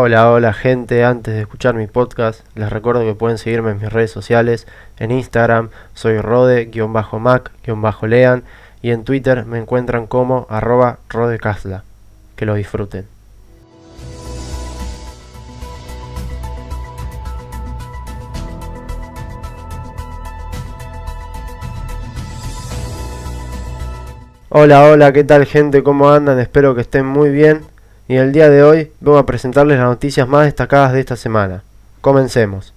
Hola, hola gente, antes de escuchar mi podcast, les recuerdo que pueden seguirme en mis redes sociales, en Instagram soy rode-mac-lean y en Twitter me encuentran como arroba rodecasla. Que lo disfruten. Hola, hola, ¿qué tal gente? ¿Cómo andan? Espero que estén muy bien y el día de hoy vengo a presentarles las noticias más destacadas de esta semana. Comencemos.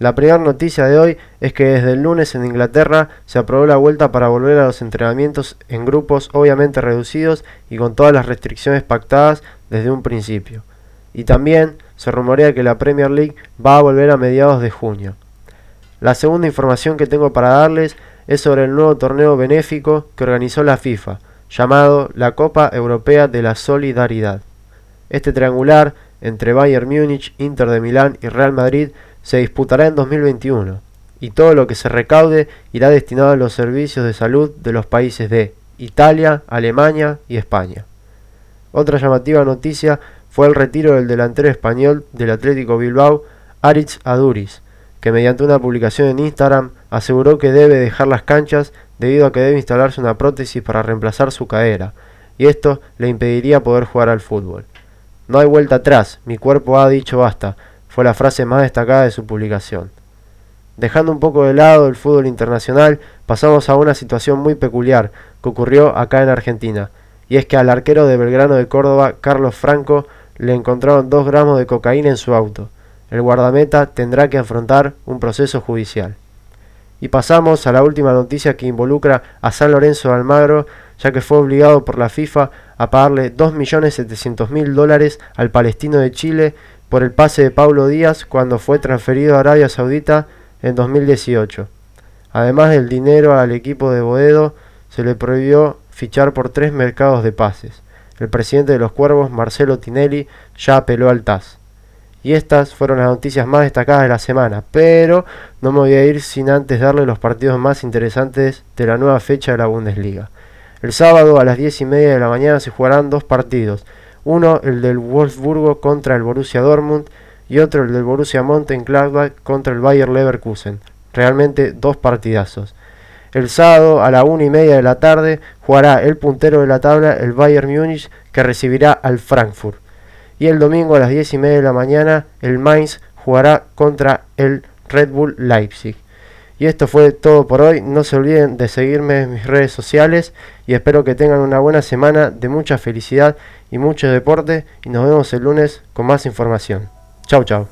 La primera noticia de hoy es que desde el lunes en Inglaterra se aprobó la vuelta para volver a los entrenamientos en grupos obviamente reducidos y con todas las restricciones pactadas desde un principio. Y también se rumorea que la Premier League va a volver a mediados de junio. La segunda información que tengo para darles es sobre el nuevo torneo benéfico que organizó la FIFA, llamado la Copa Europea de la Solidaridad. Este triangular entre Bayern Múnich, Inter de Milán y Real Madrid se disputará en 2021 y todo lo que se recaude irá destinado a los servicios de salud de los países de Italia, Alemania y España. Otra llamativa noticia fue el retiro del delantero español del Atlético Bilbao, Aritz Aduriz, que mediante una publicación en Instagram aseguró que debe dejar las canchas debido a que debe instalarse una prótesis para reemplazar su cadera, y esto le impediría poder jugar al fútbol. No hay vuelta atrás, mi cuerpo ha dicho basta, fue la frase más destacada de su publicación. Dejando un poco de lado el fútbol internacional, pasamos a una situación muy peculiar que ocurrió acá en Argentina, y es que al arquero de Belgrano de Córdoba, Carlos Franco, le encontraron 2 gramos de cocaína en su auto. El guardameta tendrá que afrontar un proceso judicial. Y pasamos a la última noticia que involucra a San Lorenzo de Almagro, ya que fue obligado por la FIFA a pagarle 2.700.000 dólares al palestino de Chile por el pase de Paulo Díaz cuando fue transferido a Arabia Saudita en 2018. Además del dinero al equipo de Boedo, se le prohibió fichar por tres mercados de pases. El presidente de los Cuervos, Marcelo Tinelli, ya apeló al TAS. Y estas fueron las noticias más destacadas de la semana, pero no me voy a ir sin antes darle los partidos más interesantes de la nueva fecha de la Bundesliga. El sábado a las 10 y media de la mañana se jugarán dos partidos, uno el del Wolfsburgo contra el Borussia Dortmund y otro el del Borussia Mönchengladbach contra el Bayer Leverkusen. Realmente dos partidazos. El sábado a la una y media de la tarde jugará el puntero de la tabla, el Bayern Múnich, que recibirá al Frankfurt y el domingo a las 10 y media de la mañana el Mainz jugará contra el Red Bull Leipzig. Y esto fue todo por hoy. No se olviden de seguirme en mis redes sociales y espero que tengan una buena semana de mucha felicidad y mucho deporte y nos vemos el lunes con más información. Chau chau.